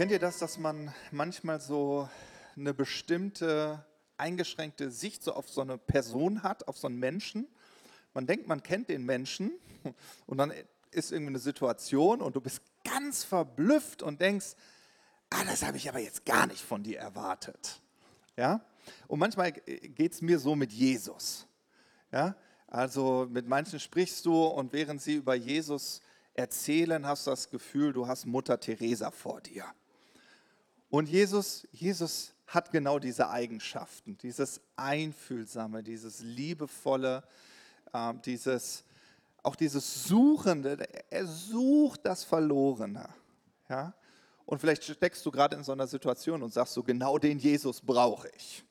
Kennt ihr das, dass man manchmal so eine bestimmte eingeschränkte Sicht so auf so eine Person hat, auf so einen Menschen? Man denkt, man kennt den Menschen und dann ist irgendwie eine Situation und du bist ganz verblüfft und denkst, ah, das habe ich aber jetzt gar nicht von dir erwartet. Ja? Und manchmal geht es mir so mit Jesus. Ja? Also mit manchen sprichst du und während sie über Jesus erzählen, hast du das Gefühl, du hast Mutter Teresa vor dir. Und Jesus, Jesus hat genau diese Eigenschaften, dieses Einfühlsame, dieses Liebevolle, äh, dieses, auch dieses Suchende. Er sucht das Verlorene. Ja? Und vielleicht steckst du gerade in so einer Situation und sagst so, genau den Jesus brauche ich.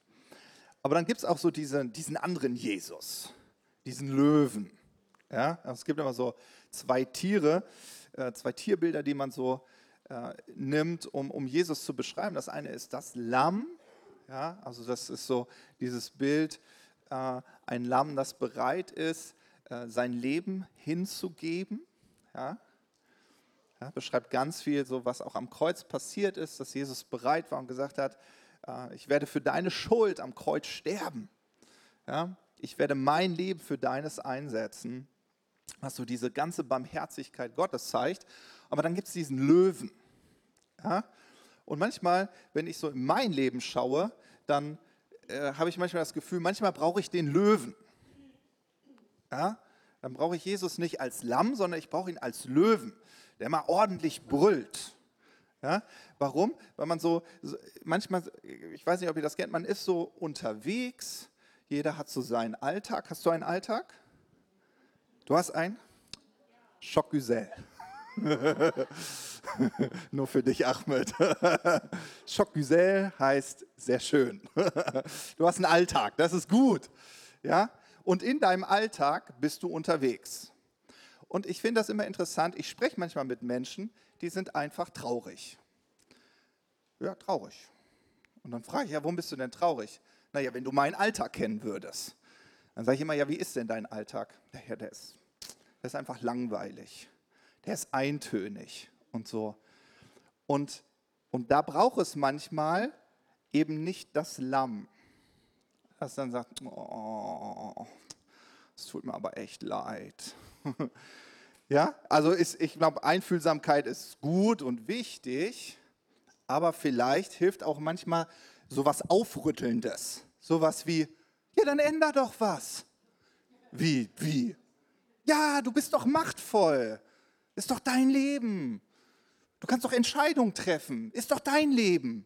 Aber dann gibt es auch so diesen, diesen anderen Jesus, diesen Löwen. Ja? Also es gibt immer so zwei Tiere, äh, zwei Tierbilder, die man so äh, nimmt, um, um Jesus zu beschreiben. Das eine ist das Lamm, ja? also das ist so dieses Bild, äh, ein Lamm, das bereit ist, äh, sein Leben hinzugeben. Ja? Ja, beschreibt ganz viel, so was auch am Kreuz passiert ist, dass Jesus bereit war und gesagt hat, äh, ich werde für deine Schuld am Kreuz sterben. Ja, ich werde mein Leben für deines einsetzen, was so diese ganze Barmherzigkeit Gottes zeigt. Aber dann gibt es diesen Löwen. Ja? Und manchmal, wenn ich so in mein Leben schaue, dann äh, habe ich manchmal das Gefühl, manchmal brauche ich den Löwen. Ja? Dann brauche ich Jesus nicht als Lamm, sondern ich brauche ihn als Löwen, der mal ordentlich brüllt. Ja? Warum? Weil man so, manchmal, ich weiß nicht, ob ihr das kennt, man ist so unterwegs, jeder hat so seinen Alltag. Hast du einen Alltag? Du hast einen? Schockgüsel. Nur für dich, Ahmed. Schockgüsel heißt sehr schön. du hast einen Alltag, das ist gut. Ja? Und in deinem Alltag bist du unterwegs. Und ich finde das immer interessant. Ich spreche manchmal mit Menschen, die sind einfach traurig. Ja, traurig. Und dann frage ich, ja, warum bist du denn traurig? Naja, wenn du meinen Alltag kennen würdest. Dann sage ich immer, ja, wie ist denn dein Alltag? Ja, der ist, der ist einfach langweilig. Der ist eintönig und so. Und, und da braucht es manchmal eben nicht das Lamm, das dann sagt, oh, es tut mir aber echt leid. Ja, also ist, ich glaube, Einfühlsamkeit ist gut und wichtig, aber vielleicht hilft auch manchmal sowas Aufrüttelndes. Sowas wie, ja, dann änder doch was. Wie, wie? Ja, du bist doch machtvoll. Ist doch dein Leben. Du kannst doch Entscheidungen treffen. Ist doch dein Leben.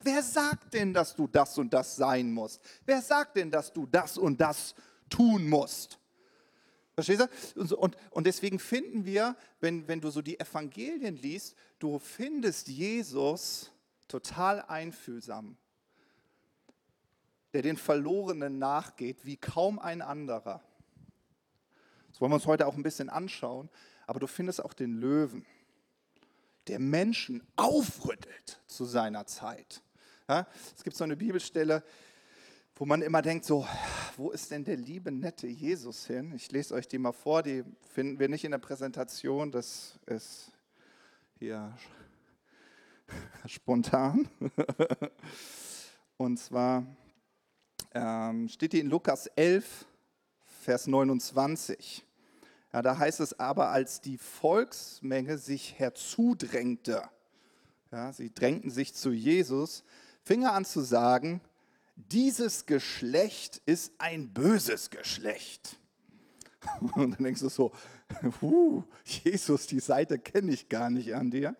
Wer sagt denn, dass du das und das sein musst? Wer sagt denn, dass du das und das tun musst? Verstehst du? Und, und, deswegen finden wir, wenn, wenn du so die Evangelien liest, du findest Jesus total einfühlsam, der den Verlorenen nachgeht wie kaum ein anderer. Das wollen wir uns heute auch ein bisschen anschauen, aber du findest auch den Löwen, der Menschen aufrüttelt zu seiner Zeit. Ja, es gibt so eine Bibelstelle, wo man immer denkt, so, wo ist denn der liebe, nette Jesus hin? Ich lese euch die mal vor, die finden wir nicht in der Präsentation, das ist hier spontan. Und zwar ähm, steht die in Lukas 11, Vers 29. Ja, da heißt es aber, als die Volksmenge sich herzudrängte, ja, sie drängten sich zu Jesus, fing er an zu sagen, dieses Geschlecht ist ein böses Geschlecht. Und dann denkst du so, uh, Jesus, die Seite kenne ich gar nicht an dir.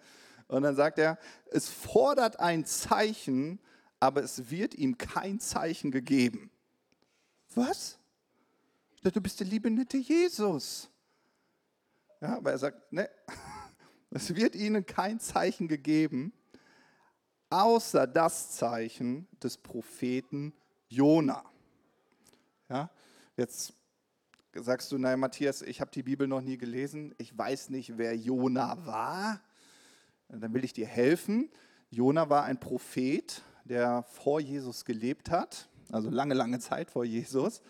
Und dann sagt er, es fordert ein Zeichen, aber es wird ihm kein Zeichen gegeben. Was? Du bist der liebe nette Jesus. Ja, aber er sagt, ne, es wird ihnen kein Zeichen gegeben außer das Zeichen des Propheten Jona. Ja, jetzt sagst du, naja, Matthias, ich habe die Bibel noch nie gelesen, ich weiß nicht, wer Jona war. Dann will ich dir helfen. Jona war ein Prophet, der vor Jesus gelebt hat, also lange, lange Zeit vor Jesus.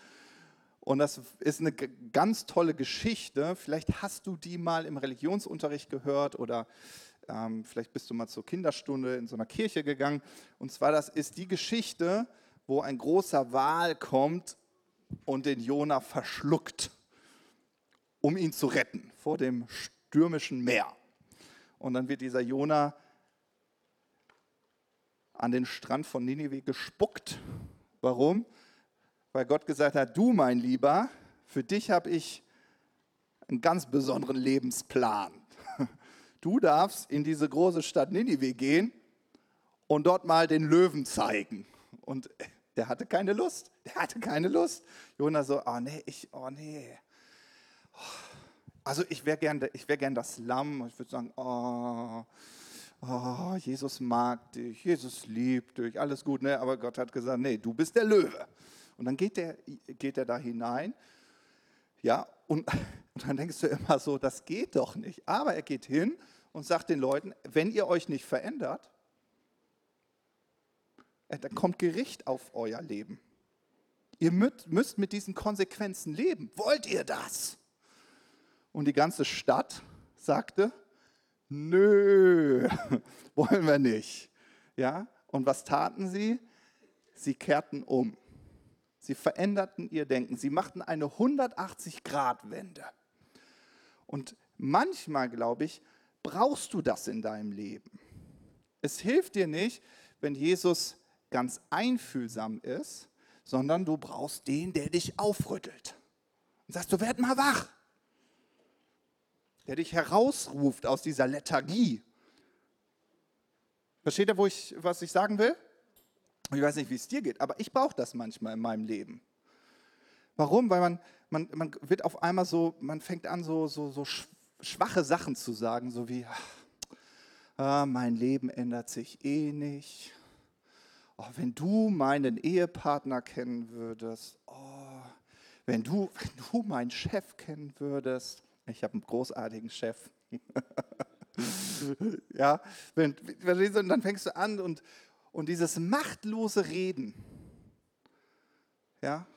Und das ist eine ganz tolle Geschichte. Vielleicht hast du die mal im Religionsunterricht gehört oder Ähm, vielleicht bist du mal zur Kinderstunde in so einer Kirche gegangen. Und zwar, das ist die Geschichte, wo ein großer Wal kommt und den Jona verschluckt, um ihn zu retten vor dem stürmischen Meer. Und dann wird dieser Jona an den Strand von Ninive gespuckt. Warum? Weil Gott gesagt hat, du mein Lieber, für dich habe ich einen ganz besonderen Lebensplan. Du darfst in diese große Stadt Ninive gehen und dort mal den Löwen zeigen. Und der hatte keine Lust. Der hatte keine Lust. Jona so, oh nee, ich, oh nee. Also ich wäre gern, wär gern das Lamm. Ich würde sagen, oh, oh, Jesus mag dich, Jesus liebt dich, alles gut. Ne? Aber Gott hat gesagt, nee, du bist der Löwe. Und dann geht er geht da hinein. Ja, und, und dann denkst du immer so, das geht doch nicht. Aber er geht hin und sagt den Leuten, wenn ihr euch nicht verändert, äh, dann kommt Gericht auf euer Leben. Ihr müsst mit diesen Konsequenzen leben. Wollt ihr das? Und die ganze Stadt sagte, nö, wollen wir nicht. Ja? Und was taten sie? Sie kehrten um. Sie veränderten ihr Denken. Sie machten eine 180-Grad-Wende. Und manchmal, glaube ich, brauchst du das in deinem Leben. Es hilft dir nicht, wenn Jesus ganz einfühlsam ist, sondern du brauchst den, der dich aufrüttelt. Und sagst, du werd mal wach. Der dich herausruft aus dieser Lethargie. Versteht ihr, wo ich, was ich sagen will? Ich weiß nicht, wie es dir geht, aber ich brauche das manchmal in meinem Leben. Warum? Weil man, man, man wird auf einmal so, man fängt an, so, so, so schwache Sachen zu sagen, so wie, ah, mein Leben ändert sich eh nicht oh, wenn du meinen Ehepartner kennen würdest, oh, wenn, du, wenn du meinen Chef kennen würdest, ich habe einen großartigen Chef. ja, wenn, dann fängst du an und, und dieses machtlose Reden, ja,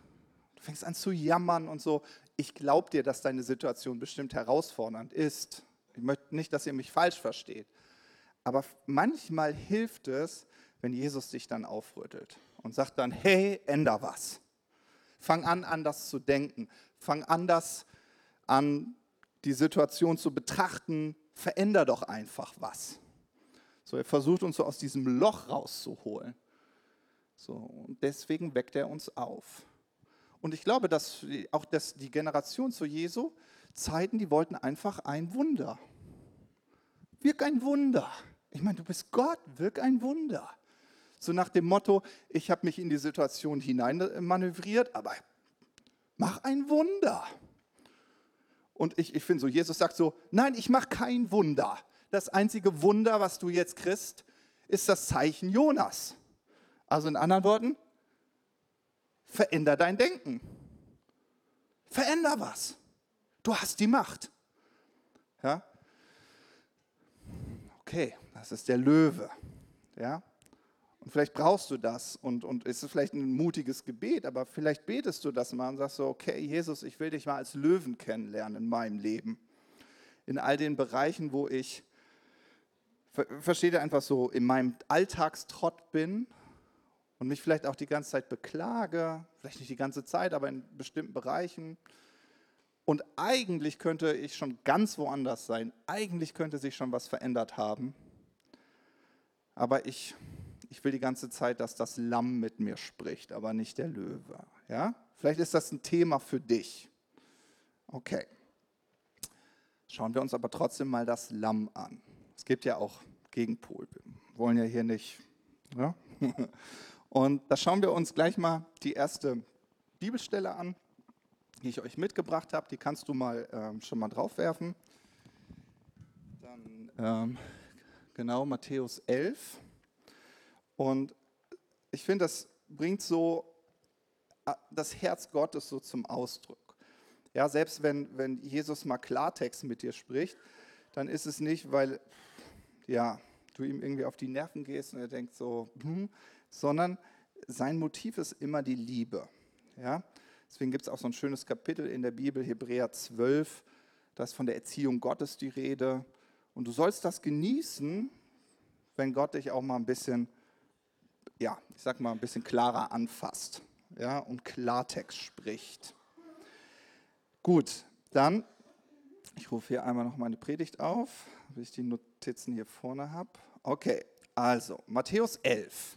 du fängst an zu jammern und so. Ich glaube dir, dass deine Situation bestimmt herausfordernd ist. Ich möchte nicht, dass ihr mich falsch versteht. Aber manchmal hilft es, wenn Jesus dich dann aufrüttelt und sagt dann, hey, änder was. Fang an, anders zu denken. Fang anders an, die Situation zu betrachten. Veränder doch einfach was. So, er versucht uns so aus diesem Loch rauszuholen. So, und deswegen weckt er uns auf. Und ich glaube, dass auch das, die Generation zu Jesu Zeiten, die wollten einfach ein Wunder. Wirk ein Wunder. Ich meine, du bist Gott, wirk ein Wunder. So nach dem Motto, ich habe mich in die Situation hineinmanövriert, aber mach ein Wunder. Und ich, ich finde so, Jesus sagt so, nein, ich mache kein Wunder. Das einzige Wunder, was du jetzt kriegst, ist das Zeichen Jonas. Also in anderen Worten, veränder dein Denken. Veränder was. Du hast die Macht. Ja? Okay, das ist der Löwe. Ja? Und vielleicht brauchst du das und, und es ist vielleicht ein mutiges Gebet, aber vielleicht betest du das mal und sagst so, okay, Jesus, ich will dich mal als Löwen kennenlernen in meinem Leben. In all den Bereichen, wo ich, versteht ihr einfach so, in meinem Alltagstrott bin und mich vielleicht auch die ganze Zeit beklage, vielleicht nicht die ganze Zeit, aber in bestimmten Bereichen. Und eigentlich könnte ich schon ganz woanders sein. Eigentlich könnte sich schon was verändert haben. Aber ich ich will die ganze Zeit, dass das Lamm mit mir spricht, aber nicht der Löwe. Ja? Vielleicht ist das ein Thema für dich. Okay. Schauen wir uns aber trotzdem mal das Lamm an. Es gibt ja auch Gegenpol. Wir wollen ja hier nicht. Ja? Und da schauen wir uns gleich mal die erste Bibelstelle an, die ich euch mitgebracht habe. Die kannst du mal ähm, schon mal draufwerfen. Dann ähm, genau Matthäus 11. Und ich finde, das bringt so äh, das Herz Gottes so zum Ausdruck. Ja, selbst wenn, wenn Jesus mal Klartext mit dir spricht, dann ist es nicht, weil ja, du ihm irgendwie auf die Nerven gehst und er denkt so, hm, sondern sein Motiv ist immer die Liebe. Ja? Deswegen gibt es auch so ein schönes Kapitel in der Bibel, Hebräer 12, da ist von der Erziehung Gottes die Rede. Und du sollst das genießen, wenn Gott dich auch mal ein bisschen, ja, ich sag mal, ein bisschen klarer anfasst ja, und Klartext spricht. Gut, dann, ich rufe hier einmal noch meine Predigt auf, bis ich die Notizen hier vorne habe. Okay, also Matthäus 11.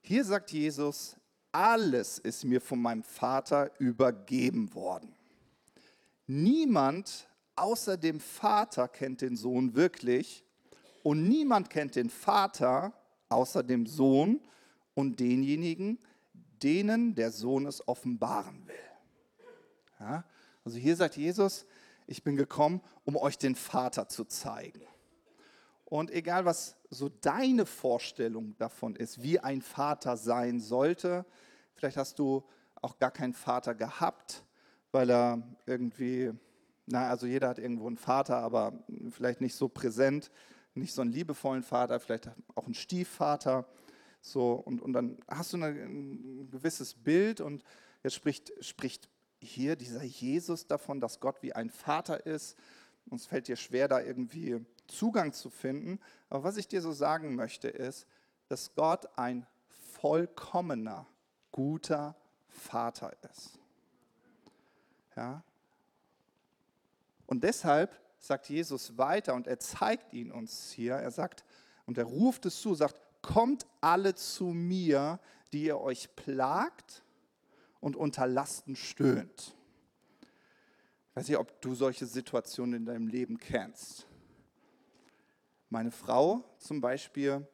Hier sagt Jesus, alles ist mir von meinem Vater übergeben worden. Niemand außer dem Vater kennt den Sohn wirklich und niemand kennt den Vater außer dem Sohn und denjenigen, denen der Sohn es offenbaren will. Ja, also hier sagt Jesus, ich bin gekommen, um euch den Vater zu zeigen. Und egal, was so deine Vorstellung davon ist, wie ein Vater sein sollte, vielleicht hast du auch gar keinen Vater gehabt, weil er irgendwie, na, also jeder hat irgendwo einen Vater, aber vielleicht nicht so präsent, nicht so einen liebevollen Vater, vielleicht auch einen Stiefvater. So, und, und dann hast du eine, ein gewisses Bild und jetzt spricht, spricht hier dieser Jesus davon, dass Gott wie ein Vater ist. Uns fällt dir schwer, da irgendwie Zugang zu finden. Aber was ich dir so sagen möchte, ist, dass Gott ein vollkommener, guter Vater ist. Ja? Und deshalb sagt Jesus weiter und er zeigt ihn uns hier. Er sagt, und er ruft es zu, sagt, kommt alle zu mir, die ihr euch plagt und unter Lasten stöhnt. Ich weiß nicht, ob du solche Situationen in deinem Leben kennst. Meine Frau zum Beispiel,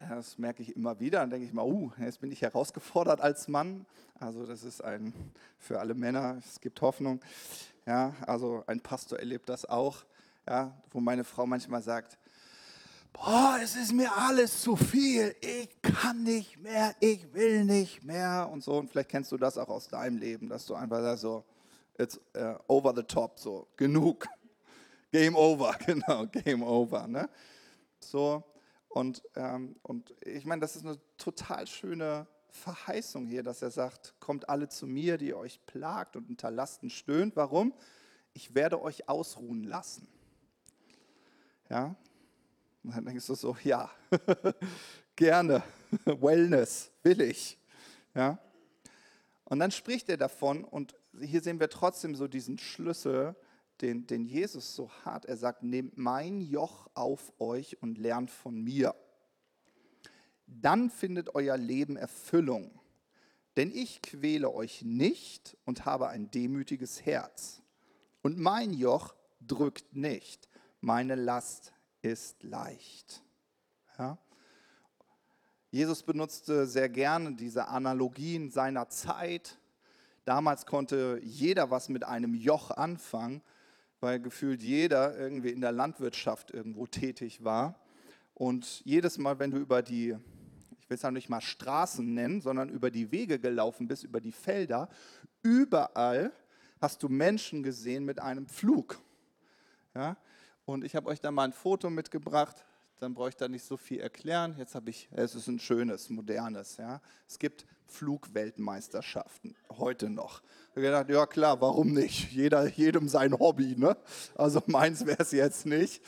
das merke ich immer wieder, dann denke ich mal, uh, jetzt bin ich herausgefordert als Mann. Also das ist ein für alle Männer, es gibt Hoffnung. Ja, also ein Pastor erlebt das auch, ja, wo meine Frau manchmal sagt, boah, es ist mir alles zu viel, ich kann nicht mehr, ich will nicht mehr und so. Und vielleicht kennst du das auch aus deinem Leben, dass du einfach sagst, so, it's uh, over the top, so, genug. Game over, genau, Game over. Ne? So, und, ähm, und ich meine, das ist eine total schöne Verheißung hier, dass er sagt, kommt alle zu mir, die euch plagt und unter Lasten stöhnt. Warum? Ich werde euch ausruhen lassen. Ja? Und dann denkst du so, ja, gerne, Wellness, will ich. Ja? Und dann spricht er davon und hier sehen wir trotzdem so diesen Schlüssel, den, den Jesus so hat. Er sagt, nehmt mein Joch auf euch und lernt von mir. Dann findet euer Leben Erfüllung. Denn ich quäle euch nicht und habe ein demütiges Herz. Und mein Joch drückt nicht. Meine Last ist leicht. Ja? Jesus benutzte sehr gerne diese Analogien seiner Zeit. Damals konnte jeder was mit einem Joch anfangen weil gefühlt jeder irgendwie in der Landwirtschaft irgendwo tätig war. Und jedes Mal, wenn du über die, ich will es ja nicht mal Straßen nennen, sondern über die Wege gelaufen bist, über die Felder, überall hast du Menschen gesehen mit einem Pflug. Ja? Und ich habe euch da mal ein Foto mitgebracht, dann brauche ich da nicht so viel erklären. Jetzt habe ich, es ist ein schönes, modernes. Ja? Es gibt Flugweltmeisterschaften, heute noch. Ich gedacht, ja klar, warum nicht? Jeder, jedem sein Hobby, ne? Also meins wäre es jetzt nicht.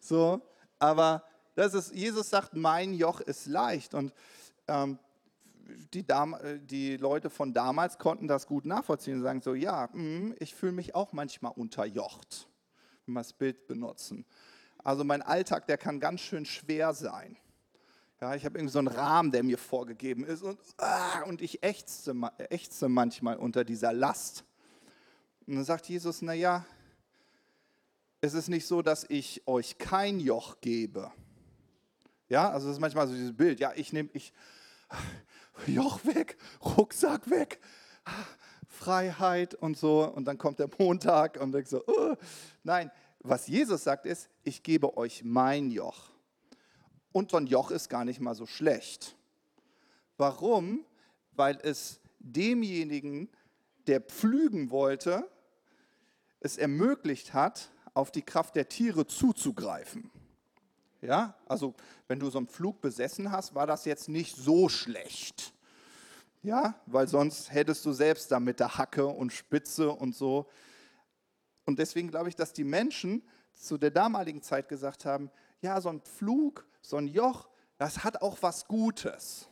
So, aber das ist, Jesus sagt, mein Joch ist leicht. Und ähm, die, Dam die Leute von damals konnten das gut nachvollziehen und sagen so, ja, mh, ich fühle mich auch manchmal unterjocht, wenn wir das Bild benutzen. Also mein Alltag, der kann ganz schön schwer sein. Ja, ich habe irgendwie so einen Rahmen, der mir vorgegeben ist und, ah, und ich ächze, ächze manchmal unter dieser Last. Und dann sagt Jesus, naja, es ist nicht so, dass ich euch kein Joch gebe. Ja, also das ist manchmal so dieses Bild. Ja, ich nehme, ich, Joch weg, Rucksack weg, Freiheit und so. Und dann kommt der Montag und ich so, uh. nein, was Jesus sagt ist, ich gebe euch mein Joch. Und so ein Joch ist gar nicht mal so schlecht. Warum? Weil es demjenigen, der pflügen wollte, es ermöglicht hat, auf die Kraft der Tiere zuzugreifen. Ja, also wenn du so einen Flug besessen hast, war das jetzt nicht so schlecht. Ja, weil sonst hättest du selbst da mit der Hacke und Spitze und so. Und deswegen glaube ich, dass die Menschen zu der damaligen Zeit gesagt haben, ja, so ein Pflug, so ein Joch, das hat auch was Gutes.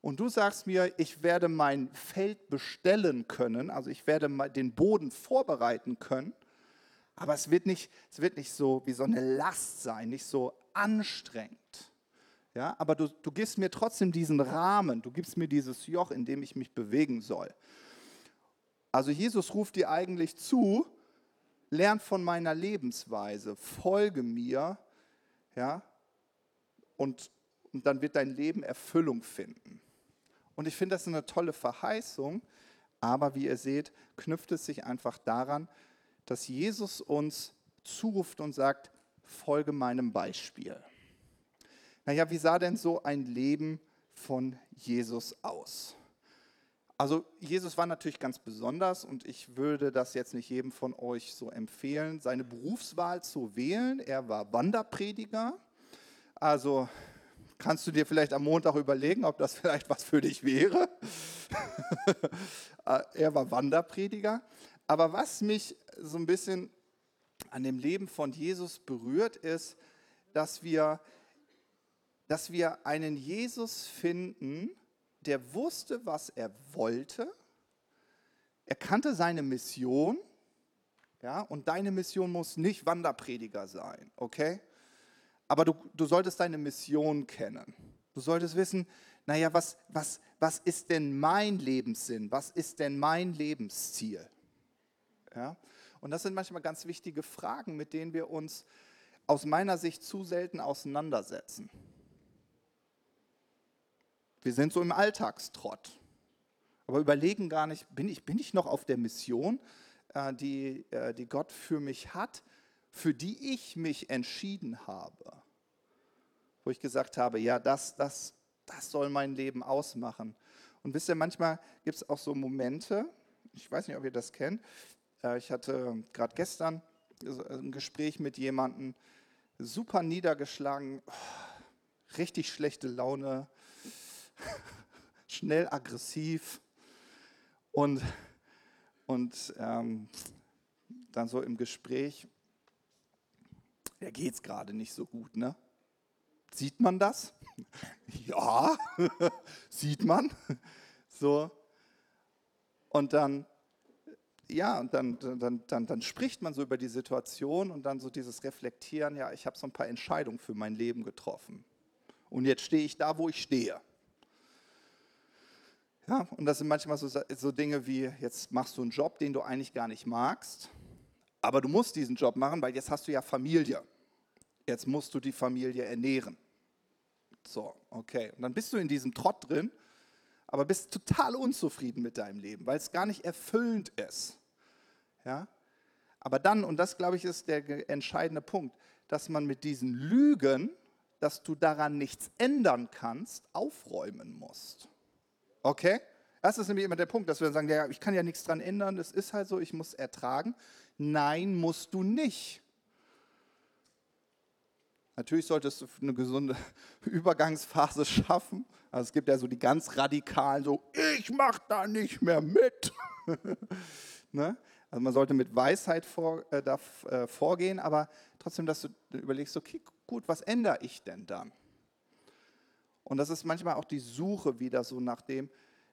Und du sagst mir, ich werde mein Feld bestellen können, also ich werde den Boden vorbereiten können, aber es wird nicht, es wird nicht so wie so eine Last sein, nicht so anstrengend. Ja, aber du, du gibst mir trotzdem diesen Rahmen, du gibst mir dieses Joch, in dem ich mich bewegen soll. Also Jesus ruft dir eigentlich zu, lern von meiner Lebensweise, folge mir, ja, und, und dann wird dein Leben Erfüllung finden. Und ich finde das eine tolle Verheißung, aber wie ihr seht, knüpft es sich einfach daran, dass Jesus uns zuruft und sagt, folge meinem Beispiel. Naja, wie sah denn so ein Leben von Jesus aus? Also Jesus war natürlich ganz besonders und ich würde das jetzt nicht jedem von euch so empfehlen, seine Berufswahl zu wählen. Er war Wanderprediger. Also kannst du dir vielleicht am Montag überlegen, ob das vielleicht was für dich wäre. er war Wanderprediger. Aber was mich so ein bisschen an dem Leben von Jesus berührt, ist, dass wir, dass wir einen Jesus finden, der wusste, was er wollte. Er kannte seine Mission. Ja, und deine Mission muss nicht Wanderprediger sein, okay? Aber du, du solltest deine Mission kennen. Du solltest wissen, naja, was, was, was ist denn mein Lebenssinn? Was ist denn mein Lebensziel? Ja? Und das sind manchmal ganz wichtige Fragen, mit denen wir uns aus meiner Sicht zu selten auseinandersetzen. Wir sind so im Alltagstrott, aber überlegen gar nicht, bin ich, bin ich noch auf der Mission, äh, die, äh, die Gott für mich hat, für die ich mich entschieden habe. Wo ich gesagt habe, ja, das, das, das soll mein Leben ausmachen. Und wisst ihr, manchmal gibt es auch so Momente, ich weiß nicht, ob ihr das kennt, äh, ich hatte gerade gestern ein Gespräch mit jemandem, super niedergeschlagen, richtig schlechte Laune, schnell aggressiv und, und ähm, dann so im Gespräch, ja, geht es gerade nicht so gut, ne? Sieht man das? ja, sieht man. So. Und dann ja, und dann, dann, dann, dann spricht man so über die Situation und dann so dieses Reflektieren, ja, ich habe so ein paar Entscheidungen für mein Leben getroffen. Und jetzt stehe ich da, wo ich stehe. Ja, und das sind manchmal so, so Dinge wie, jetzt machst du einen Job, den du eigentlich gar nicht magst, aber du musst diesen Job machen, weil jetzt hast du ja Familie. Jetzt musst du die Familie ernähren. So, okay. Und dann bist du in diesem Trott drin, aber bist total unzufrieden mit deinem Leben, weil es gar nicht erfüllend ist. Ja? Aber dann, und das glaube ich ist der entscheidende Punkt, dass man mit diesen Lügen, dass du daran nichts ändern kannst, aufräumen musst. Okay? Das ist nämlich immer der Punkt, dass wir dann sagen, ja, ich kann ja nichts daran ändern, das ist halt so, ich muss ertragen. Nein, musst du nicht. Natürlich solltest du eine gesunde Übergangsphase schaffen. Also es gibt ja so die ganz radikalen, so ich mache da nicht mehr mit. ne? Also man sollte mit Weisheit vor, äh, da, äh, vorgehen, aber trotzdem, dass du überlegst, okay, gut, was ändere ich denn dann? Und das ist manchmal auch die Suche wieder so nach dem,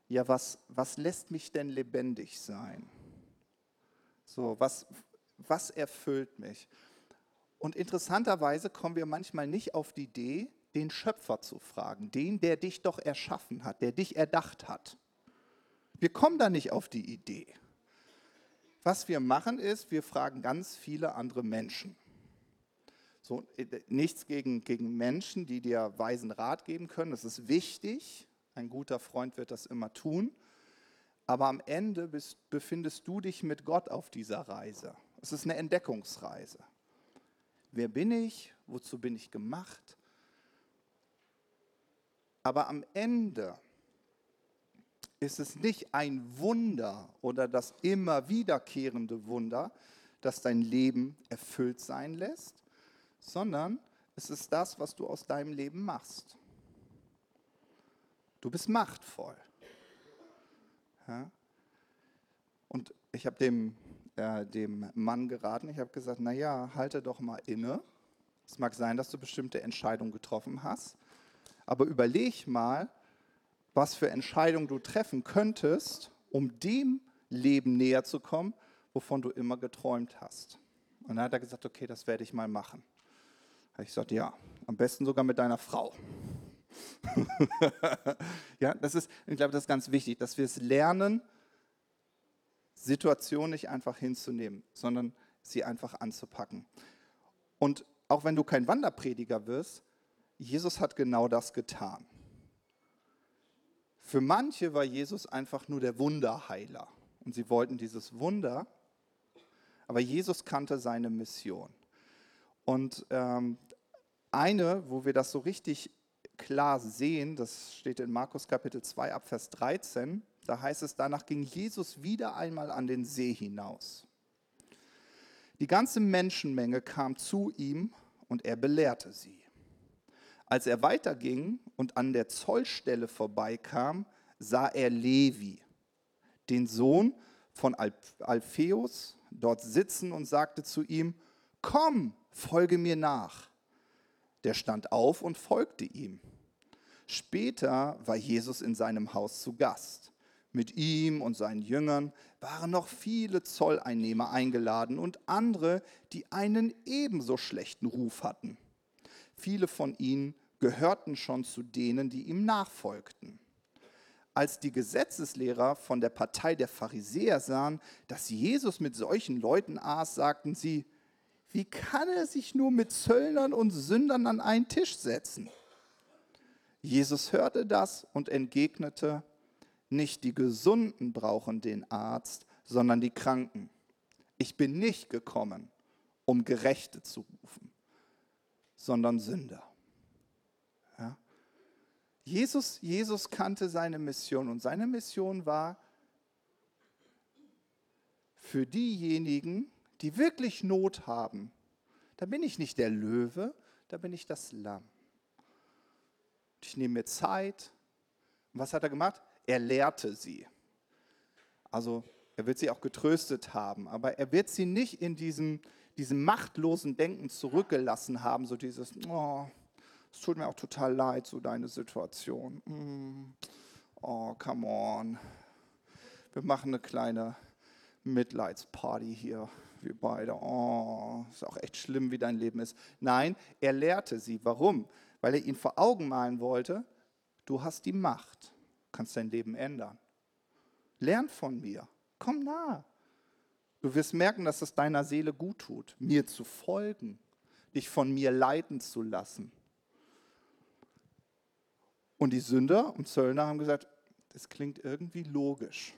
ja, was, was lässt mich denn lebendig sein? So, was, was erfüllt mich? Und interessanterweise kommen wir manchmal nicht auf die Idee, den Schöpfer zu fragen, den, der dich doch erschaffen hat, der dich erdacht hat. Wir kommen da nicht auf die Idee. Was wir machen ist, wir fragen ganz viele andere Menschen. So, äh, nichts gegen, gegen Menschen, die dir weisen Rat geben können. Das ist wichtig. Ein guter Freund wird das immer tun. Aber am Ende bist, befindest du dich mit Gott auf dieser Reise. Es ist eine Entdeckungsreise. Wer bin ich? Wozu bin ich gemacht? Aber am Ende ist es nicht ein Wunder oder das immer wiederkehrende Wunder, das dein Leben erfüllt sein lässt, sondern es ist das, was du aus deinem Leben machst. Du bist machtvoll. Ja? Und ich habe dem äh, dem Mann geraten. Ich habe gesagt, naja, halte doch mal inne. Es mag sein, dass du bestimmte Entscheidungen getroffen hast, aber überleg mal, was für Entscheidungen du treffen könntest, um dem Leben näher zu kommen, wovon du immer geträumt hast. Und dann hat er gesagt, okay, das werde ich mal machen. Habe ich gesagt, ja, am besten sogar mit deiner Frau. ja, das ist, ich glaube, das ist ganz wichtig, dass wir es lernen, Situationen nicht einfach hinzunehmen, sondern sie einfach anzupacken. Und auch wenn du kein Wanderprediger wirst, Jesus hat genau das getan. Für manche war Jesus einfach nur der Wunderheiler und sie wollten dieses Wunder, aber Jesus kannte seine Mission. Und ähm, eine, wo wir das so richtig klar sehen, das steht in Markus Kapitel 2 ab Vers 13, da heißt es, danach ging Jesus wieder einmal an den See hinaus. Die ganze Menschenmenge kam zu ihm und er belehrte sie. Als er weiterging und an der Zollstelle vorbeikam, sah er Levi, den Sohn von Alpheus, dort sitzen und sagte zu ihm, komm, folge mir nach. Der stand auf und folgte ihm. Später war Jesus in seinem Haus zu Gast. Mit ihm und seinen Jüngern waren noch viele Zolleinnehmer eingeladen und andere, die einen ebenso schlechten Ruf hatten. Viele von ihnen gehörten schon zu denen, die ihm nachfolgten. Als die Gesetzeslehrer von der Partei der Pharisäer sahen, dass Jesus mit solchen Leuten aß, sagten sie, wie kann er sich nur mit Zöllnern und Sündern an einen Tisch setzen? Jesus hörte das und entgegnete, nicht die Gesunden brauchen den Arzt, sondern die Kranken. Ich bin nicht gekommen, um Gerechte zu rufen, sondern Sünder. Ja? Jesus, Jesus kannte seine Mission und seine Mission war für diejenigen, die wirklich Not haben. Da bin ich nicht der Löwe, da bin ich das Lamm. Ich nehme mir Zeit. Und was hat er gemacht? er lehrte sie. Also er wird sie auch getröstet haben, aber er wird sie nicht in diesem, diesem machtlosen Denken zurückgelassen haben, so dieses, oh, es tut mir auch total leid, so deine Situation. Mm, oh, come on. Wir machen eine kleine Mitleidsparty hier, wir beide. Oh, ist auch echt schlimm, wie dein Leben ist. Nein, er lehrte sie. Warum? Weil er ihnen vor Augen malen wollte, du hast die Macht kannst dein Leben ändern. Lern von mir. Komm nah. Du wirst merken, dass es deiner Seele gut tut, mir zu folgen, dich von mir leiten zu lassen. Und die Sünder und Zöllner haben gesagt, das klingt irgendwie logisch.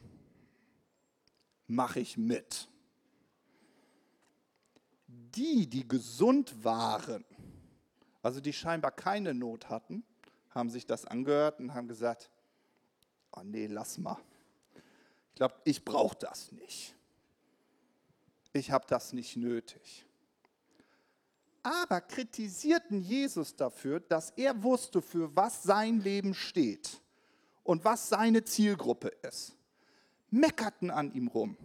Mache ich mit. Die, die gesund waren, also die scheinbar keine Not hatten, haben sich das angehört und haben gesagt, oh nee, lass mal. Ich glaube, ich brauche das nicht. Ich habe das nicht nötig. Aber kritisierten Jesus dafür, dass er wusste, für was sein Leben steht und was seine Zielgruppe ist. Meckerten an ihm rum.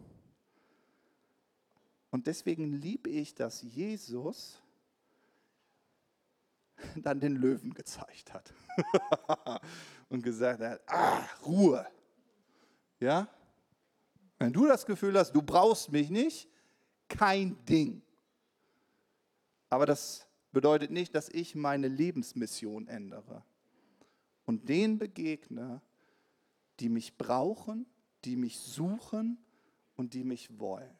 Und deswegen liebe ich, dass Jesus dann den Löwen gezeigt hat. und gesagt hat, ah, Ruhe. Ja? Wenn du das Gefühl hast, du brauchst mich nicht, kein Ding. Aber das bedeutet nicht, dass ich meine Lebensmission ändere und denen begegne, die mich brauchen, die mich suchen und die mich wollen.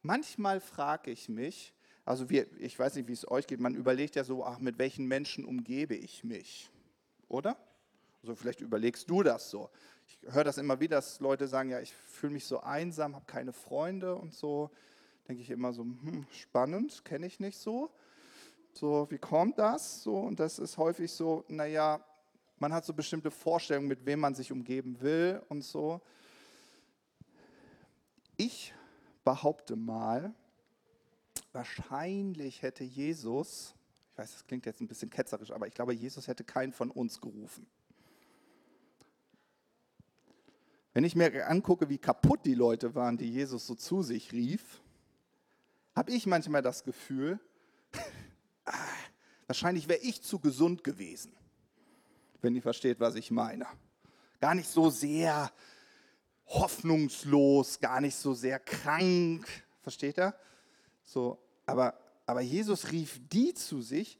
Manchmal frage ich mich, also wir, ich weiß nicht, wie es euch geht, man überlegt ja so, ach, mit welchen Menschen umgebe ich mich? oder? Also vielleicht überlegst du das so. Ich höre das immer wieder, dass Leute sagen, ja, ich fühle mich so einsam, habe keine Freunde und so. Denke ich immer so, hm, spannend, kenne ich nicht so. So, wie kommt das? So, und das ist häufig so, naja, man hat so bestimmte Vorstellungen, mit wem man sich umgeben will und so. Ich behaupte mal, wahrscheinlich hätte Jesus ich weiß, das klingt jetzt ein bisschen ketzerisch, aber ich glaube, Jesus hätte keinen von uns gerufen. Wenn ich mir angucke, wie kaputt die Leute waren, die Jesus so zu sich rief, habe ich manchmal das Gefühl, ah, wahrscheinlich wäre ich zu gesund gewesen, wenn ihr versteht, was ich meine. Gar nicht so sehr hoffnungslos, gar nicht so sehr krank, versteht er? So, aber, aber Jesus rief die zu sich.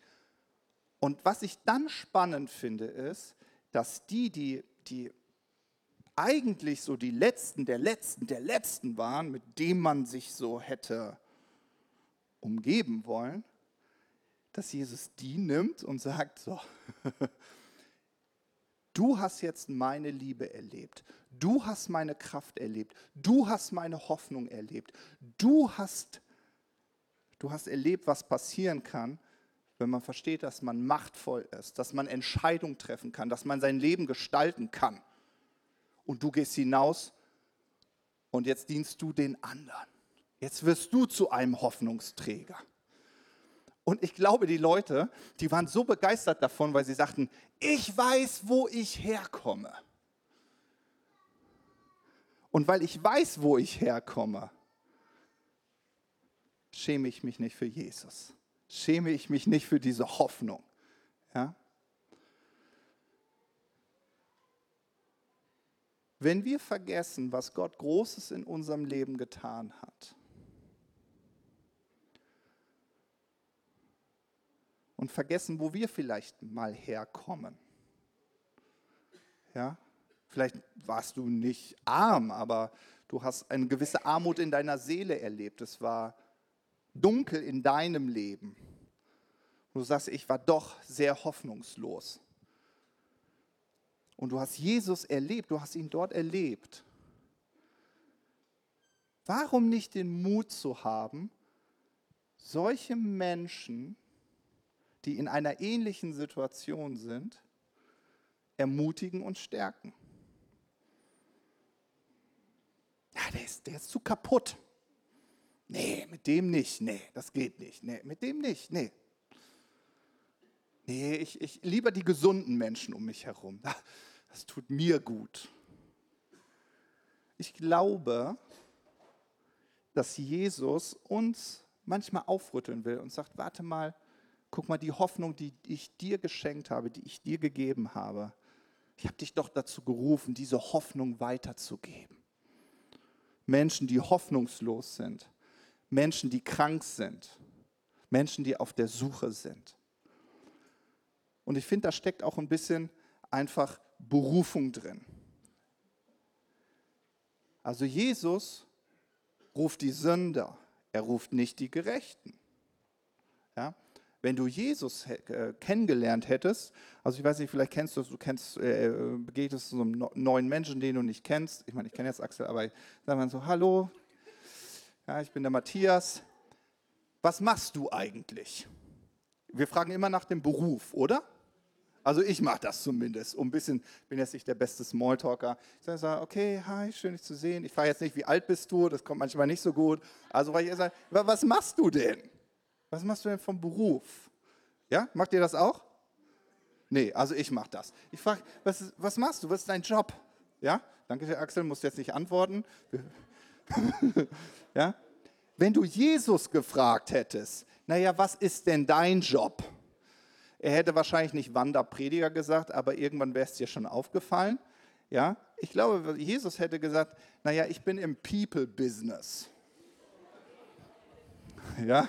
Und was ich dann spannend finde, ist, dass die, die, die eigentlich so die Letzten der Letzten der Letzten waren, mit dem man sich so hätte umgeben wollen, dass Jesus die nimmt und sagt, so, du hast jetzt meine Liebe erlebt, du hast meine Kraft erlebt, du hast meine Hoffnung erlebt, du hast, du hast erlebt, was passieren kann, wenn man versteht, dass man machtvoll ist, dass man Entscheidungen treffen kann, dass man sein Leben gestalten kann. Und du gehst hinaus und jetzt dienst du den anderen. Jetzt wirst du zu einem Hoffnungsträger. Und ich glaube, die Leute, die waren so begeistert davon, weil sie sagten, ich weiß, wo ich herkomme. Und weil ich weiß, wo ich herkomme, schäme ich mich nicht für Jesus. Schäme ich mich nicht für diese Hoffnung. Ja? Wenn wir vergessen, was Gott Großes in unserem Leben getan hat, und vergessen, wo wir vielleicht mal herkommen. Ja? Vielleicht warst du nicht arm, aber du hast eine gewisse Armut in deiner Seele erlebt. Es war dunkel in deinem Leben. Du sagst, ich war doch sehr hoffnungslos. Und du hast Jesus erlebt, du hast ihn dort erlebt. Warum nicht den Mut zu haben, solche Menschen die in einer ähnlichen Situation sind, ermutigen und stärken. Ja, der ist, der ist zu kaputt. Nee, mit dem nicht. Nee, das geht nicht. Nee, mit dem nicht. Nee. Nee, ich, ich lieber die gesunden Menschen um mich herum. Das tut mir gut. Ich glaube, dass Jesus uns manchmal aufrütteln will und sagt, warte mal, guck mal, die Hoffnung, die ich dir geschenkt habe, die ich dir gegeben habe, ich habe dich doch dazu gerufen, diese Hoffnung weiterzugeben. Menschen, die hoffnungslos sind, Menschen, die krank sind, Menschen, die auf der Suche sind. Und ich finde, da steckt auch ein bisschen einfach Berufung drin. Also Jesus ruft die Sünder, er ruft nicht die Gerechten. Ja? Wenn du Jesus äh, kennengelernt hättest, also ich weiß nicht, vielleicht kennst du du kennst, äh, begegnest so einem neuen Menschen, den du nicht kennst. Ich meine, ich kenne jetzt Axel, aber ich sage mal so, hallo, ja, ich bin der Matthias. Was machst du eigentlich? Wir fragen immer nach dem Beruf, oder? Also ich mache das zumindest, um ein bisschen, bin jetzt nicht der beste Smalltalker. Ich sage, okay, hi, schön dich zu sehen. Ich frage jetzt nicht, wie alt bist du, das kommt manchmal nicht so gut. Also weil ich sage, was machst du denn? Was machst du denn vom Beruf? Ja, macht ihr das auch? Nee, also ich mache das. Ich frage, was, was machst du? Was ist dein Job? Ja, danke, Axel, musst jetzt nicht antworten. ja, wenn du Jesus gefragt hättest, naja, was ist denn dein Job? Er hätte wahrscheinlich nicht Wanderprediger gesagt, aber irgendwann wäre es dir schon aufgefallen. Ja, ich glaube, Jesus hätte gesagt, naja, ich bin im People-Business. Ja,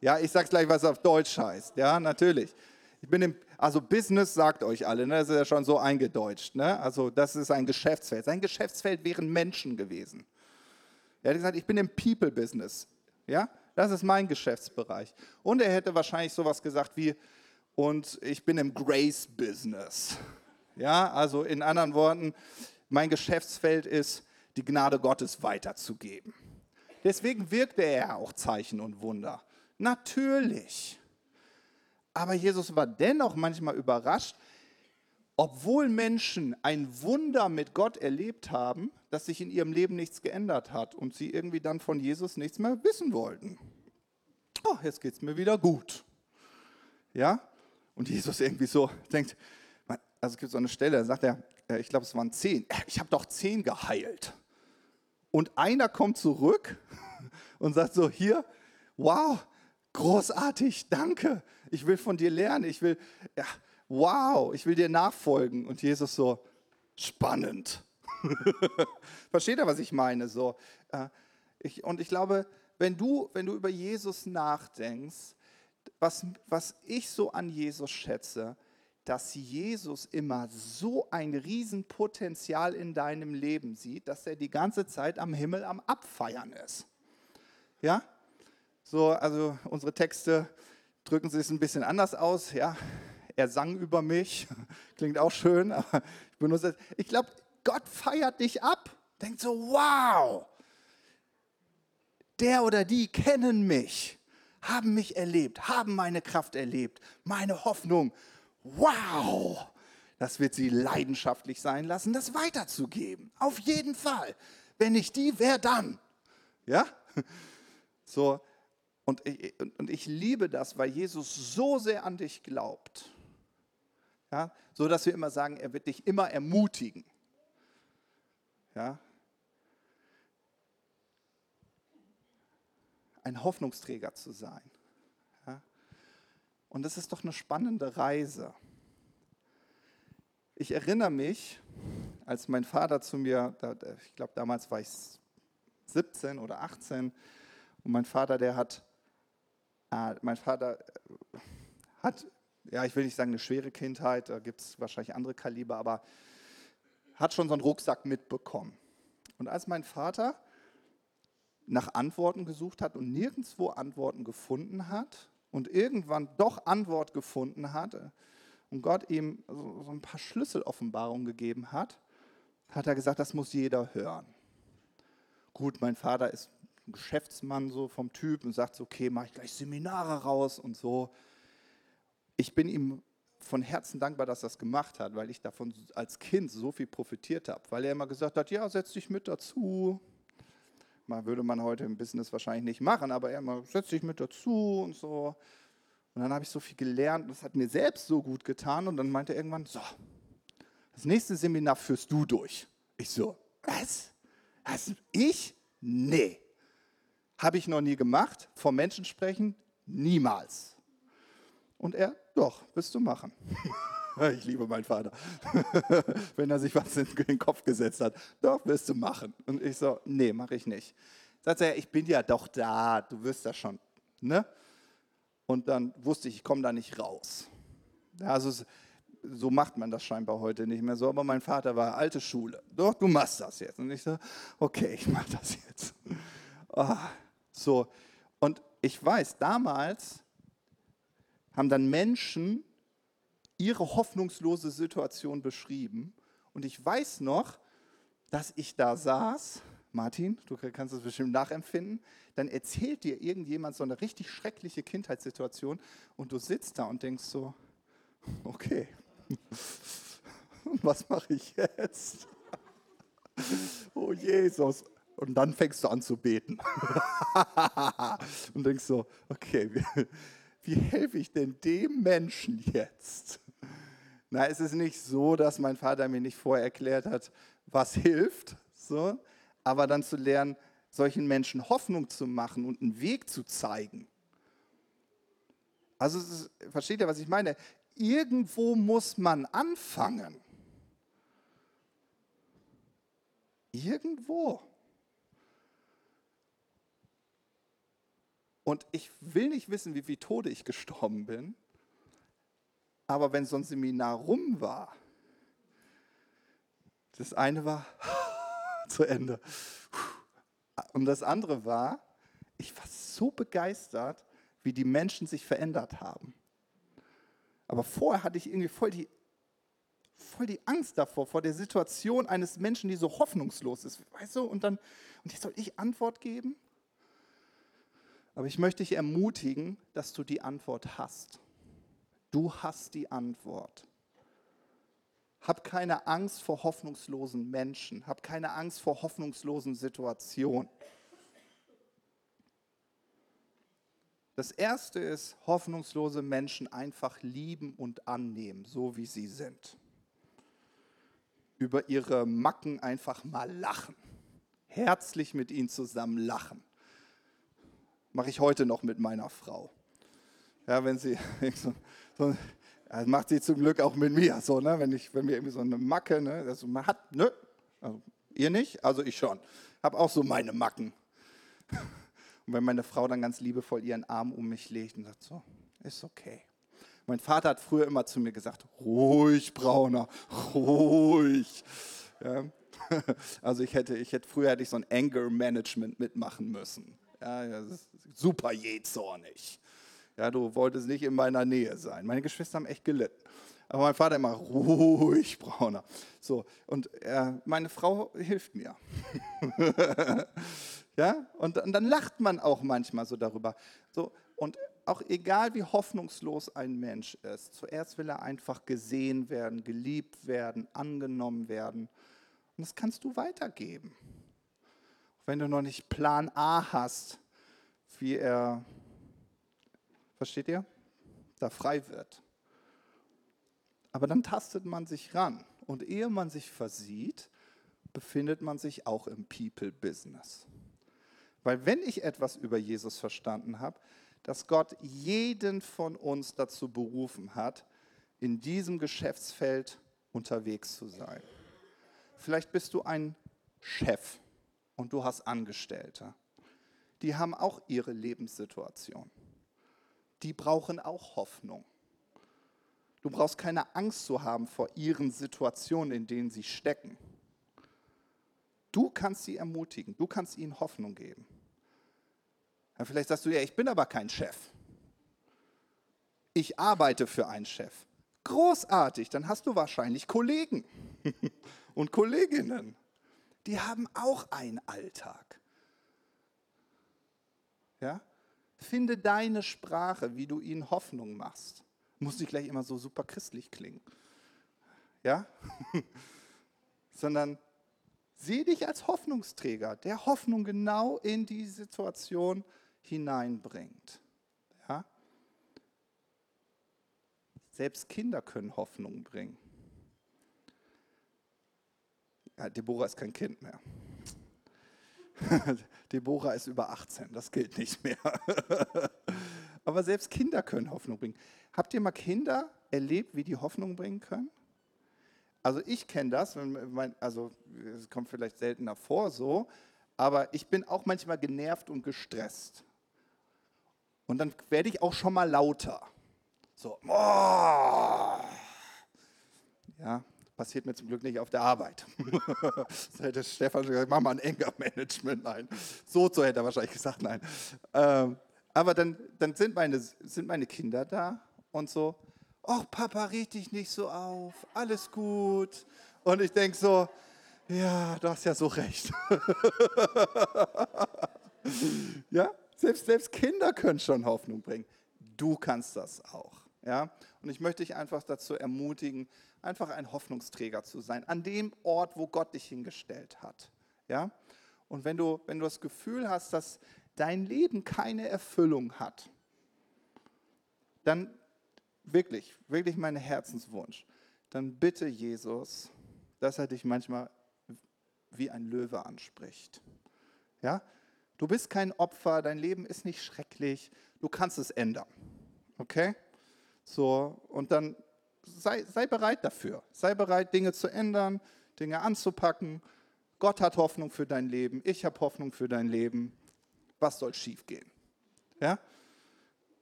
ja, ich sag's gleich, was auf Deutsch heißt. Ja, natürlich. Ich bin im, also Business sagt euch alle, ne? das ist ja schon so eingedeutscht. Ne? Also das ist ein Geschäftsfeld. Sein Geschäftsfeld wären Menschen gewesen. Er hat gesagt, ich bin im People-Business. Ja, das ist mein Geschäftsbereich. Und er hätte wahrscheinlich sowas gesagt wie, und ich bin im Grace-Business. Ja, also in anderen Worten, mein Geschäftsfeld ist, die Gnade Gottes weiterzugeben. Deswegen wirkte er auch Zeichen und Wunder. Natürlich. Aber Jesus war dennoch manchmal überrascht, obwohl Menschen ein Wunder mit Gott erlebt haben, dass sich in ihrem Leben nichts geändert hat und sie irgendwie dann von Jesus nichts mehr wissen wollten. Oh, jetzt geht es mir wieder gut. Ja? Und Jesus irgendwie so denkt, also es gibt so eine Stelle, da sagt er, äh, ich glaube, es waren zehn. Äh, ich habe doch zehn geheilt. Und einer kommt zurück und sagt so, hier, wow, großartig, danke. Ich will von dir lernen. Ich will, ja, wow, ich will dir nachfolgen. Und Jesus so, spannend. Versteht ihr, was ich meine? So, äh, ich, und ich glaube, wenn du, wenn du über Jesus nachdenkst, was, was ich so an Jesus schätze, dass Jesus immer so ein Riesenpotenzial in deinem Leben sieht, dass er die ganze Zeit am Himmel am Abfeiern ist. Ja? So, also unsere Texte drücken sich ein bisschen anders aus. Ja? Er sang über mich, klingt auch schön, aber ich benutze Ich glaube, Gott feiert dich ab. Denkt so, wow, der oder die kennen mich, haben mich erlebt, haben meine Kraft erlebt, meine Hoffnung wow, das wird sie leidenschaftlich sein lassen, das weiterzugeben. Auf jeden Fall. Wenn nicht die, wer dann? Ja? So, und ich, und ich liebe das, weil Jesus so sehr an dich glaubt. Ja? So dass wir immer sagen, er wird dich immer ermutigen. Ja? Ein Hoffnungsträger zu sein. Und das ist doch eine spannende Reise. Ich erinnere mich, als mein Vater zu mir, ich glaube damals war ich 17 oder 18, und mein Vater, der hat, äh, mein Vater äh, hat, ja, ich will nicht sagen eine schwere Kindheit, da gibt es wahrscheinlich andere Kaliber, aber hat schon so einen Rucksack mitbekommen. Und als mein Vater nach Antworten gesucht hat und nirgendwo Antworten gefunden hat, und irgendwann doch Antwort gefunden hatte und Gott ihm so, so ein paar Schlüsseloffenbarungen gegeben hat, hat er gesagt, das muss jeder hören. Gut, mein Vater ist ein Geschäftsmann so vom Typ und sagt, okay, mache ich gleich Seminare raus und so. Ich bin ihm von Herzen dankbar, dass er das gemacht hat, weil ich davon als Kind so viel profitiert habe, weil er immer gesagt hat, ja, setz dich mit dazu, mal würde man heute im Business wahrscheinlich nicht machen, aber er mal setzt sich mit dazu und so. Und dann habe ich so viel gelernt, das hat mir selbst so gut getan. Und dann meinte er irgendwann, so, das nächste Seminar führst du durch. Ich so, was? was ich? Nee. Habe ich noch nie gemacht. Vor Menschen sprechen? Niemals. Und er, doch, wirst du machen. Ich liebe meinen Vater. Wenn er sich was in den Kopf gesetzt hat, doch, wirst du machen. Und ich so, nee, mache ich nicht. Sagt er, ich bin ja doch da, du wirst das schon. Ne? Und dann wusste ich, ich komme da nicht raus. Also so macht man das scheinbar heute nicht mehr so. Aber mein Vater war alte Schule. Doch, du machst das jetzt. Und ich so, okay, ich mache das jetzt. Oh, so. Und ich weiß, damals haben dann Menschen ihre hoffnungslose Situation beschrieben. Und ich weiß noch, dass ich da saß, Martin, du kannst es bestimmt nachempfinden, dann erzählt dir irgendjemand so eine richtig schreckliche Kindheitssituation und du sitzt da und denkst so, okay, was mache ich jetzt? oh Jesus. Und dann fängst du an zu beten. und denkst so, okay, wie, wie helfe ich denn dem Menschen jetzt? Na, es ist nicht so, dass mein Vater mir nicht vorher erklärt hat, was hilft, so, aber dann zu lernen, solchen Menschen Hoffnung zu machen und einen Weg zu zeigen. Also ist, versteht ihr, was ich meine? Irgendwo muss man anfangen. Irgendwo. Und ich will nicht wissen, wie viele Tode ich gestorben bin. Aber wenn so ein Seminar rum war, das eine war zu Ende. Und das andere war, ich war so begeistert, wie die Menschen sich verändert haben. Aber vorher hatte ich irgendwie voll die, voll die Angst davor, vor der Situation eines Menschen, die so hoffnungslos ist. Weißt du, und dann, und jetzt soll ich Antwort geben? Aber ich möchte dich ermutigen, dass du die Antwort hast. Du hast die Antwort. Hab keine Angst vor hoffnungslosen Menschen. Hab keine Angst vor hoffnungslosen Situationen. Das erste ist, hoffnungslose Menschen einfach lieben und annehmen, so wie sie sind. über ihre Macken einfach mal lachen. Herzlich mit ihnen zusammen lachen. Mache ich heute noch mit meiner Frau. Ja, wenn sie, so, so, das macht sie zum Glück auch mit mir, so, ne? wenn, ich, wenn wir irgendwie so eine Macke, ne? also man hat, ne? Also, ihr nicht, also ich schon. Habe auch so meine Macken. Und wenn meine Frau dann ganz liebevoll ihren Arm um mich legt und sagt so, ist okay. Mein Vater hat früher immer zu mir gesagt, ruhig, Brauner, ruhig. Ja. Also ich hätte, ich hätte, früher hätte ich so ein Anger Management mitmachen müssen. Ja, super jähzornig. Ja, du wolltest nicht in meiner Nähe sein. Meine Geschwister haben echt gelitten. Aber mein Vater immer ruhig, Brauner. So, und äh, meine Frau hilft mir. ja, und, und, dann lacht man auch manchmal so darüber. So, und auch egal wie hoffnungslos ein Mensch ist, zuerst will er einfach gesehen werden, geliebt werden, angenommen werden. Und das kannst du weitergeben. Wenn du noch nicht Plan A hast, wie er, versteht ihr, da frei wird. Aber dann tastet man sich ran. Und ehe man sich versieht, befindet man sich auch im People-Business. Weil wenn ich etwas über Jesus verstanden habe, dass Gott jeden von uns dazu berufen hat, in diesem Geschäftsfeld unterwegs zu sein. Vielleicht bist du ein Chef und du hast Angestellte. Die haben auch ihre Lebenssituation. Die brauchen auch Hoffnung. Du brauchst keine Angst zu haben vor ihren Situationen, in denen sie stecken. Du kannst sie ermutigen, du kannst ihnen Hoffnung geben. Ja, vielleicht sagst du ja, ich bin aber kein Chef. Ich arbeite für einen Chef. Großartig, dann hast du wahrscheinlich Kollegen und Kolleginnen. Die haben auch einen Alltag. Ja? Finde deine Sprache, wie du ihnen Hoffnung machst. Muss nicht gleich immer so super christlich klingen. Ja? Sondern sieh dich als Hoffnungsträger, der Hoffnung genau in die Situation hineinbringt. Ja? Selbst Kinder können Hoffnung bringen. Ja, Deborah ist kein Kind mehr. Deborah ist über 18, das gilt nicht mehr. Aber selbst Kinder können Hoffnung bringen. Habt ihr mal Kinder erlebt, wie die Hoffnung bringen können? Also ich kenne das, also es kommt vielleicht seltener vor so, aber ich bin auch manchmal genervt und gestresst. Und dann werde ich auch schon mal lauter. So, oh. ja, passiert mir zum Glück nicht auf der Arbeit. das hätte Stefan schon gesagt, mach mal ein Anger-Management. Nein, so, so hätte er wahrscheinlich gesagt, nein. Ähm, aber dann, dann sind, meine, sind meine Kinder da und so, ach Papa, red dich nicht so auf, alles gut. Und ich denke so, ja, du hast ja so recht. ja, selbst, selbst Kinder können schon Hoffnung bringen. Du kannst das auch. Ja? Und ich möchte dich einfach dazu ermutigen, einfach ein Hoffnungsträger zu sein, an dem Ort, wo Gott dich hingestellt hat. Ja? Und wenn du, wenn du das Gefühl hast, dass dein Leben keine Erfüllung hat, dann wirklich, wirklich mein Herzenswunsch, dann bitte Jesus, dass er dich manchmal wie ein Löwe anspricht. Ja? Du bist kein Opfer, dein Leben ist nicht schrecklich, du kannst es ändern. Okay? So, und dann sei, sei bereit dafür. Sei bereit, Dinge zu ändern, Dinge anzupacken. Gott hat Hoffnung für dein Leben, ich habe Hoffnung für dein Leben. Was soll schiefgehen? Ja?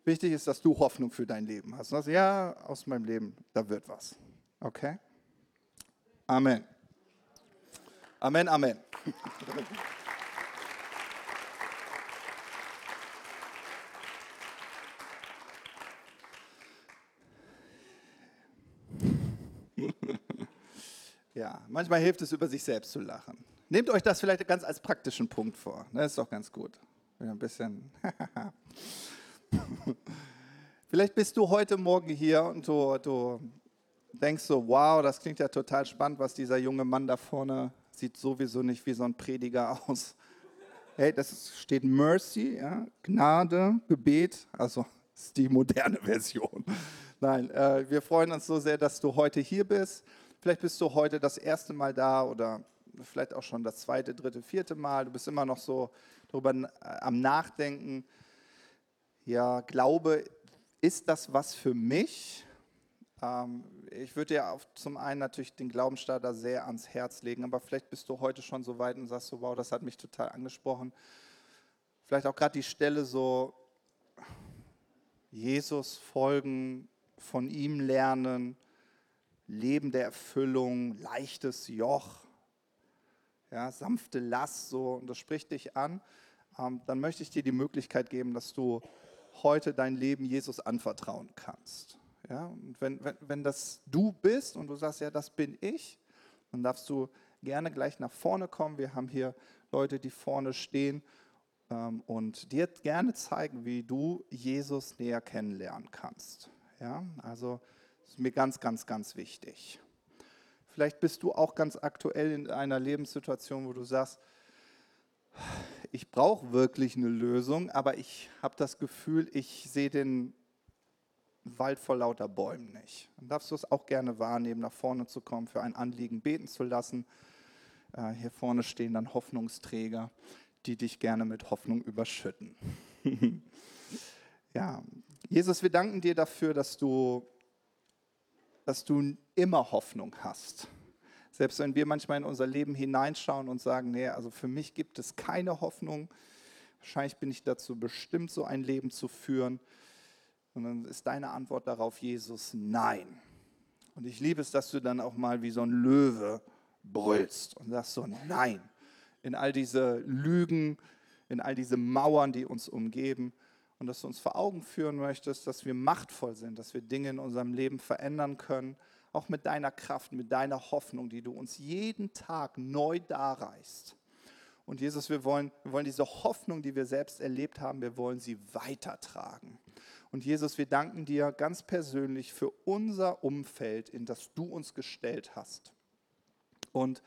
Wichtig ist, dass du Hoffnung für dein Leben hast. Also, ja, aus meinem Leben, da wird was. Okay? Amen. Amen, Amen. Ja, manchmal hilft es, über sich selbst zu lachen. Nehmt euch das vielleicht ganz als praktischen Punkt vor. Das ne, ist doch ganz gut. Ein bisschen. vielleicht bist du heute Morgen hier und du, du denkst so, wow, das klingt ja total spannend, was dieser junge Mann da vorne sieht sowieso nicht wie so ein Prediger aus. Hey, das steht Mercy, ja, Gnade, Gebet, also ist die moderne Version. Nein, äh, wir freuen uns so sehr, dass du heute hier bist. Vielleicht bist du heute das erste Mal da oder vielleicht auch schon das zweite, dritte, vierte Mal. Du bist immer noch so darüber äh, am Nachdenken. Ja, Glaube, ist das was für mich? Ähm, ich würde dir zum einen natürlich den Glaubensstarter sehr ans Herz legen, aber vielleicht bist du heute schon so weit und sagst so, wow, das hat mich total angesprochen. Vielleicht auch gerade die Stelle so, Jesus folgen, von ihm lernen, Leben der Erfüllung, leichtes Joch, ja, sanfte Last, so, und das spricht dich an, ähm, dann möchte ich dir die Möglichkeit geben, dass du heute dein Leben Jesus anvertrauen kannst. Ja, und wenn, wenn, wenn das du bist und du sagst, ja, das bin ich, dann darfst du gerne gleich nach vorne kommen. Wir haben hier Leute, die vorne stehen ähm, und dir gerne zeigen, wie du Jesus näher kennenlernen kannst. Ja, also das ist mir ganz, ganz, ganz wichtig. Vielleicht bist du auch ganz aktuell in einer Lebenssituation, wo du sagst, ich brauche wirklich eine Lösung, aber ich habe das Gefühl, ich sehe den Wald vor lauter Bäumen nicht. Dann darfst du es auch gerne wahrnehmen, nach vorne zu kommen, für ein Anliegen beten zu lassen. Äh, hier vorne stehen dann Hoffnungsträger, die dich gerne mit Hoffnung überschütten. ja, Jesus, wir danken dir dafür, dass du, dass du immer Hoffnung hast. Selbst wenn wir manchmal in unser Leben hineinschauen und sagen, nee, also für mich gibt es keine Hoffnung, wahrscheinlich bin ich dazu bestimmt, so ein Leben zu führen. Und dann ist deine Antwort darauf, Jesus, nein. Und ich liebe es, dass du dann auch mal wie so ein Löwe brüllst und sagst so, nein, in all diese Lügen, in all diese Mauern, die uns umgeben. Und dass du uns vor Augen führen möchtest, dass wir machtvoll sind, dass wir Dinge in unserem Leben verändern können, auch mit deiner Kraft, mit deiner Hoffnung, die du uns jeden Tag neu darreichst. Und Jesus, wir wollen, wir wollen diese Hoffnung, die wir selbst erlebt haben, wir wollen sie weitertragen. Und Jesus, wir danken dir ganz persönlich für unser Umfeld, in das du uns gestellt hast. Und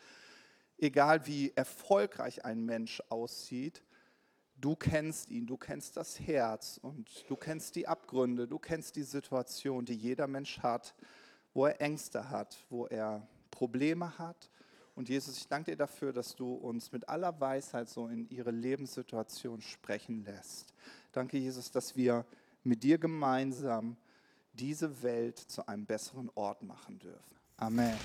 egal wie erfolgreich ein Mensch aussieht, du kennst ihn, du kennst das Herz und du kennst die Abgründe, du kennst die Situation, die jeder Mensch hat, wo er Ängste hat, wo er Probleme hat. Und Jesus, ich danke dir dafür, dass du uns mit aller Weisheit so in ihre Lebenssituation sprechen lässt. Danke, Jesus, dass wir mit dir gemeinsam diese Welt zu einem besseren Ort machen dürfen. Amen.